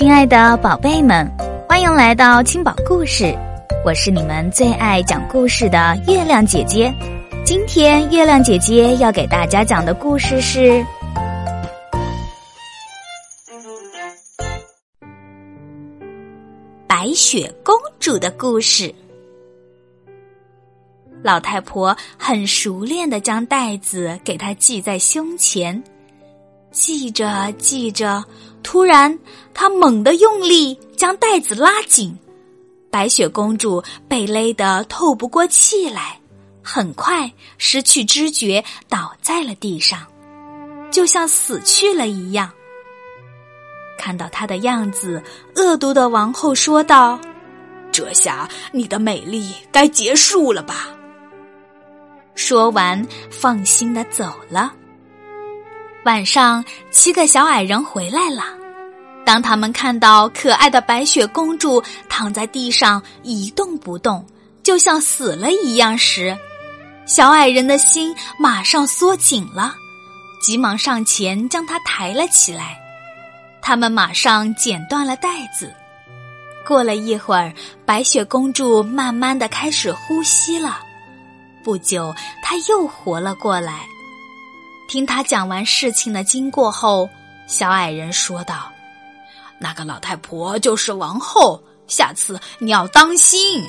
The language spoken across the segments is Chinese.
亲爱的宝贝们，欢迎来到青宝故事，我是你们最爱讲故事的月亮姐姐。今天月亮姐姐要给大家讲的故事是《白雪公主的故事》。老太婆很熟练的将袋子给她系在胸前，系着系着，突然他猛地用力将袋子拉紧，白雪公主被勒得透不过气来，很快失去知觉，倒在了地上，就像死去了一样。看到她的样子，恶毒的王后说道：“这下你的美丽该结束了吧？”说完，放心的走了。晚上，七个小矮人回来了。当他们看到可爱的白雪公主躺在地上一动不动，就像死了一样时，小矮人的心马上缩紧了，急忙上前将她抬了起来。他们马上剪断了带子。过了一会儿，白雪公主慢慢的开始呼吸了。不久，她又活了过来。听他讲完事情的经过后，小矮人说道：“那个老太婆就是王后，下次你要当心，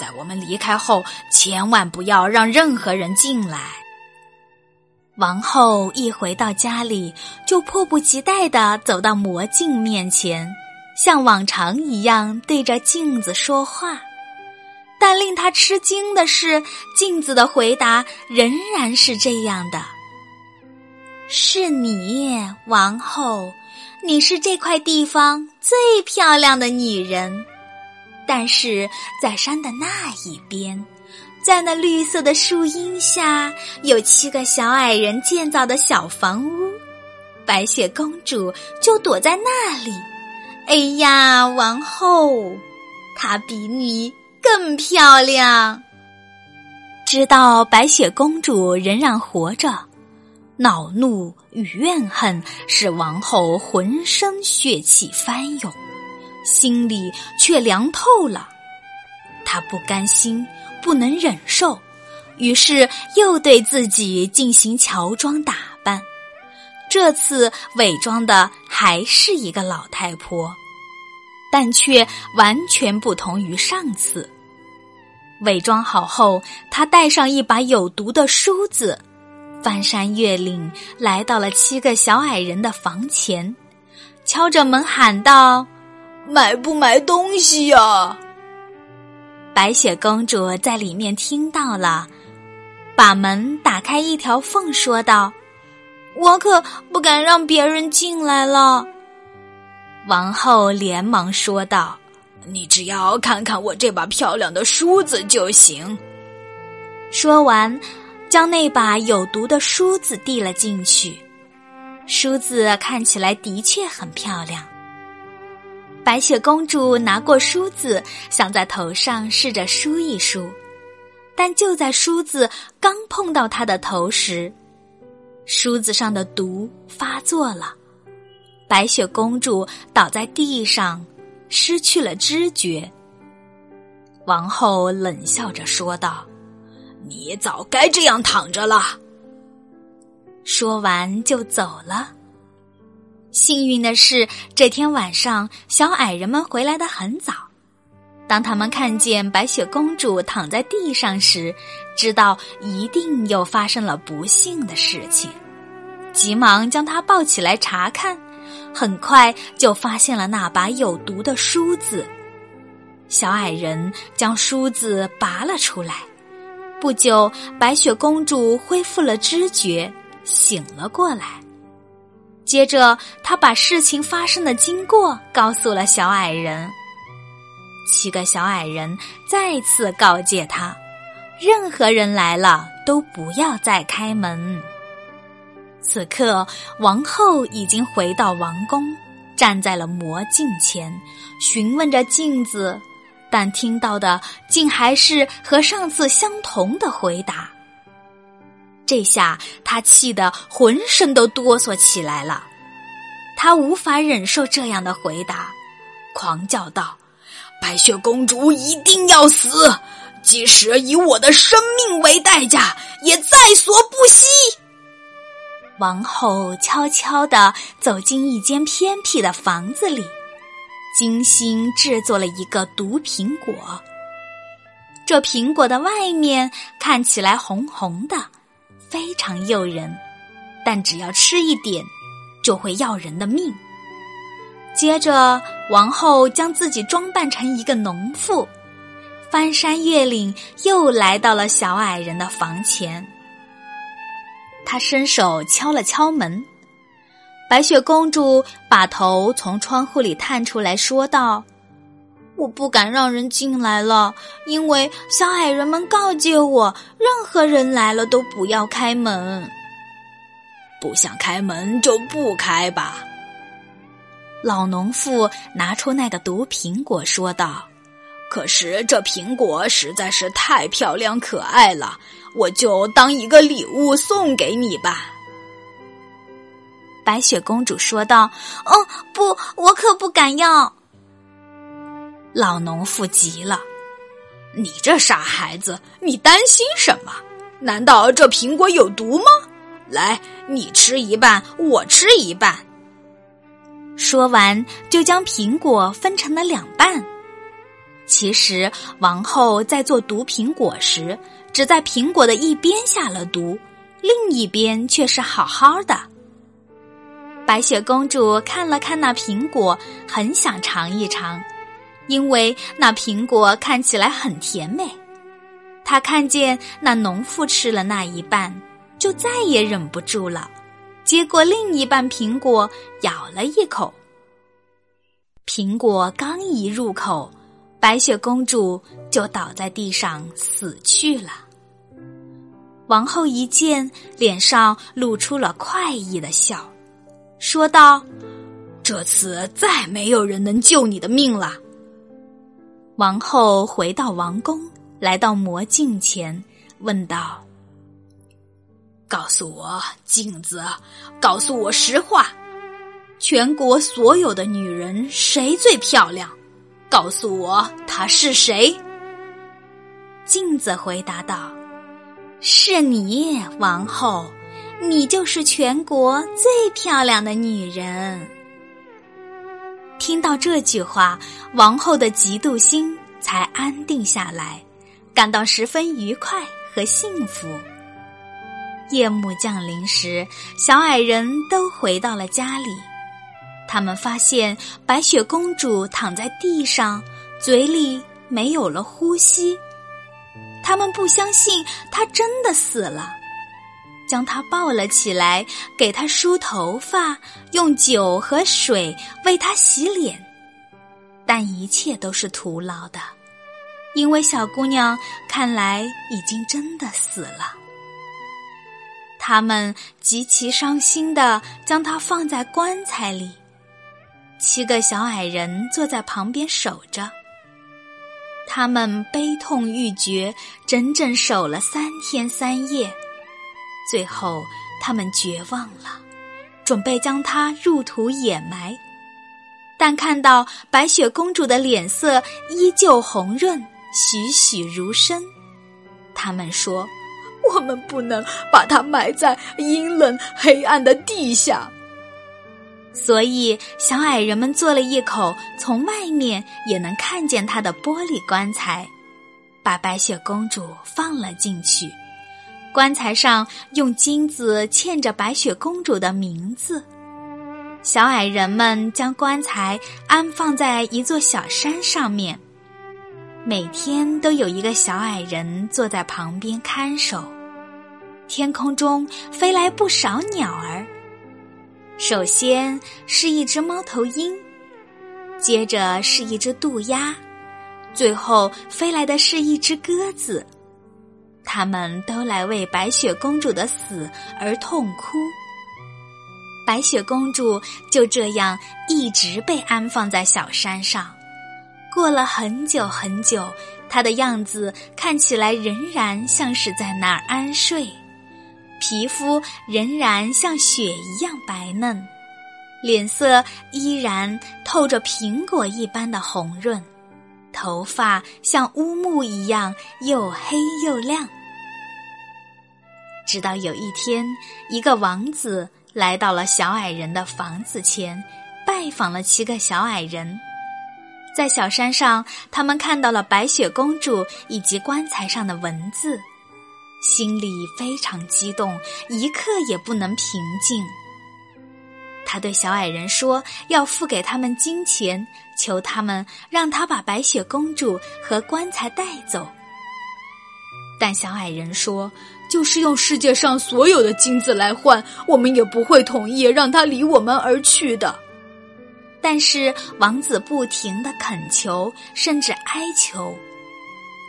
在我们离开后，千万不要让任何人进来。”王后一回到家里，就迫不及待的走到魔镜面前，像往常一样对着镜子说话。但令他吃惊的是，镜子的回答仍然是这样的：“是你，王后，你是这块地方最漂亮的女人。但是在山的那一边，在那绿色的树荫下，有七个小矮人建造的小房屋，白雪公主就躲在那里。哎呀，王后，她比你。”更漂亮。知道白雪公主仍然活着，恼怒与怨恨使王后浑身血气翻涌，心里却凉透了。她不甘心，不能忍受，于是又对自己进行乔装打扮。这次伪装的还是一个老太婆，但却完全不同于上次。伪装好后，他带上一把有毒的梳子，翻山越岭，来到了七个小矮人的房前，敲着门喊道：“买不买东西呀？”白雪公主在里面听到了，把门打开一条缝，说道：“我可不敢让别人进来了。”王后连忙说道。你只要看看我这把漂亮的梳子就行。说完，将那把有毒的梳子递了进去。梳子看起来的确很漂亮。白雪公主拿过梳子，想在头上试着梳一梳，但就在梳子刚碰到她的头时，梳子上的毒发作了，白雪公主倒在地上。失去了知觉，王后冷笑着说道：“你早该这样躺着了。”说完就走了。幸运的是，这天晚上小矮人们回来的很早。当他们看见白雪公主躺在地上时，知道一定又发生了不幸的事情，急忙将她抱起来查看。很快就发现了那把有毒的梳子，小矮人将梳子拔了出来。不久，白雪公主恢复了知觉，醒了过来。接着，她把事情发生的经过告诉了小矮人。七个小矮人再次告诫她：任何人来了都不要再开门。此刻，王后已经回到王宫，站在了魔镜前，询问着镜子，但听到的竟还是和上次相同的回答。这下他气得浑身都哆嗦起来了，他无法忍受这样的回答，狂叫道：“白雪公主一定要死，即使以我的生命为代价，也在所不惜。”王后悄悄地走进一间偏僻的房子里，精心制作了一个毒苹果。这苹果的外面看起来红红的，非常诱人，但只要吃一点，就会要人的命。接着，王后将自己装扮成一个农妇，翻山越岭，又来到了小矮人的房前。他伸手敲了敲门，白雪公主把头从窗户里探出来说道：“我不敢让人进来了，因为小矮人们告诫我，任何人来了都不要开门。不想开门就不开吧。”老农妇拿出那个毒苹果，说道：“可是这苹果实在是太漂亮可爱了，我就当一个礼物送给你吧。”白雪公主说道：“哦，不，我可不敢要。”老农妇急了：“你这傻孩子，你担心什么？难道这苹果有毒吗？来，你吃一半，我吃一半。”说完，就将苹果分成了两半。其实，王后在做毒苹果时，只在苹果的一边下了毒，另一边却是好好的。白雪公主看了看那苹果，很想尝一尝，因为那苹果看起来很甜美。她看见那农妇吃了那一半，就再也忍不住了。接过另一半苹果，咬了一口。苹果刚一入口，白雪公主就倒在地上死去了。王后一见，脸上露出了快意的笑，说道：“这次再没有人能救你的命了。”王后回到王宫，来到魔镜前，问道。告诉我，镜子，告诉我实话，全国所有的女人谁最漂亮？告诉我她是谁？镜子回答道：“是你，王后，你就是全国最漂亮的女人。”听到这句话，王后的嫉妒心才安定下来，感到十分愉快和幸福。夜幕降临时，小矮人都回到了家里。他们发现白雪公主躺在地上，嘴里没有了呼吸。他们不相信她真的死了，将她抱了起来，给她梳头发，用酒和水为她洗脸。但一切都是徒劳的，因为小姑娘看来已经真的死了。他们极其伤心的将它放在棺材里，七个小矮人坐在旁边守着。他们悲痛欲绝，整整守了三天三夜。最后，他们绝望了，准备将它入土掩埋。但看到白雪公主的脸色依旧红润，栩栩如生，他们说。我们不能把它埋在阴冷黑暗的地下，所以小矮人们做了一口从外面也能看见它的玻璃棺材，把白雪公主放了进去。棺材上用金子嵌着白雪公主的名字。小矮人们将棺材安放在一座小山上面，每天都有一个小矮人坐在旁边看守。天空中飞来不少鸟儿，首先是一只猫头鹰，接着是一只渡鸦，最后飞来的是一只鸽子。他们都来为白雪公主的死而痛哭。白雪公主就这样一直被安放在小山上，过了很久很久，她的样子看起来仍然像是在那儿安睡。皮肤仍然像雪一样白嫩，脸色依然透着苹果一般的红润，头发像乌木一样又黑又亮。直到有一天，一个王子来到了小矮人的房子前，拜访了七个小矮人。在小山上，他们看到了白雪公主以及棺材上的文字，心里非常激动，一刻也不能平静。他对小矮人说：“要付给他们金钱，求他们让他把白雪公主和棺材带走。”但小矮人说：“就是用世界上所有的金子来换，我们也不会同意让他离我们而去的。”但是王子不停的恳求，甚至哀求。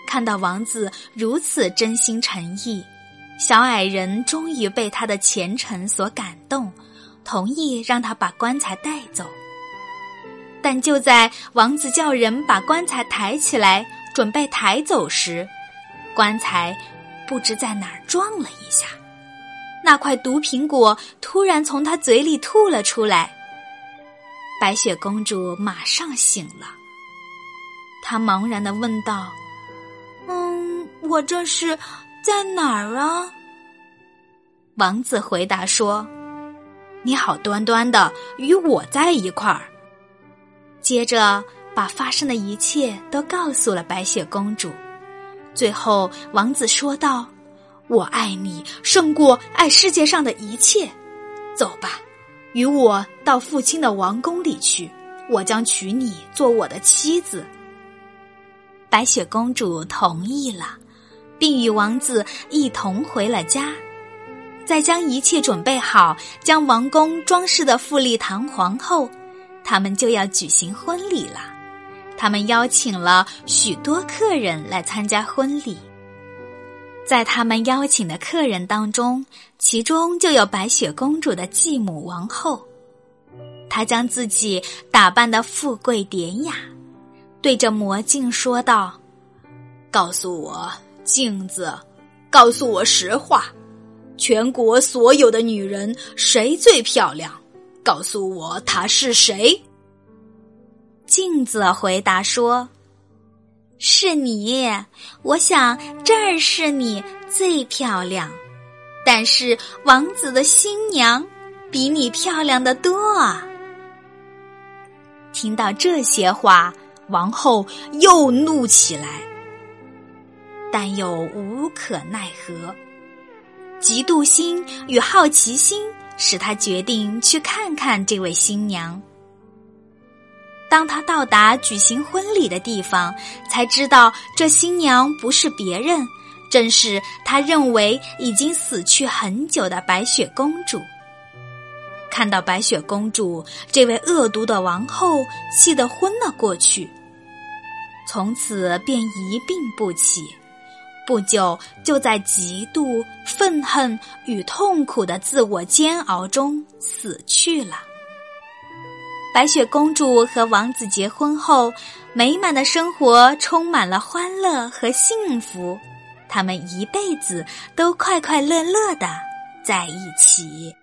看到王子如此真心诚意，小矮人终于被他的虔诚所感动，同意让他把棺材带走。但就在王子叫人把棺材抬起来，准备抬走时，棺材不知在哪儿撞了一下，那块毒苹果突然从他嘴里吐了出来。白雪公主马上醒了，她茫然的问道：“嗯，我这是在哪儿啊？”王子回答说：“你好端端的与我在一块儿。”接着把发生的一切都告诉了白雪公主。最后，王子说道：“我爱你胜过爱世界上的一切，走吧。”与我到父亲的王宫里去，我将娶你做我的妻子。白雪公主同意了，并与王子一同回了家。在将一切准备好，将王宫装饰的富丽堂皇后，他们就要举行婚礼了。他们邀请了许多客人来参加婚礼。在他们邀请的客人当中，其中就有白雪公主的继母王后。她将自己打扮的富贵典雅，对着魔镜说道：“告诉我，镜子，告诉我实话，全国所有的女人谁最漂亮？告诉我她是谁？”镜子回答说。是你，我想这儿是你最漂亮，但是王子的新娘比你漂亮的多。听到这些话，王后又怒起来，但又无可奈何。嫉妒心与好奇心使她决定去看看这位新娘。当他到达举行婚礼的地方，才知道这新娘不是别人，正是他认为已经死去很久的白雪公主。看到白雪公主，这位恶毒的王后气得昏了过去，从此便一病不起。不久，就在嫉妒、愤恨与痛苦的自我煎熬中死去了。白雪公主和王子结婚后，美满的生活充满了欢乐和幸福，他们一辈子都快快乐乐的在一起。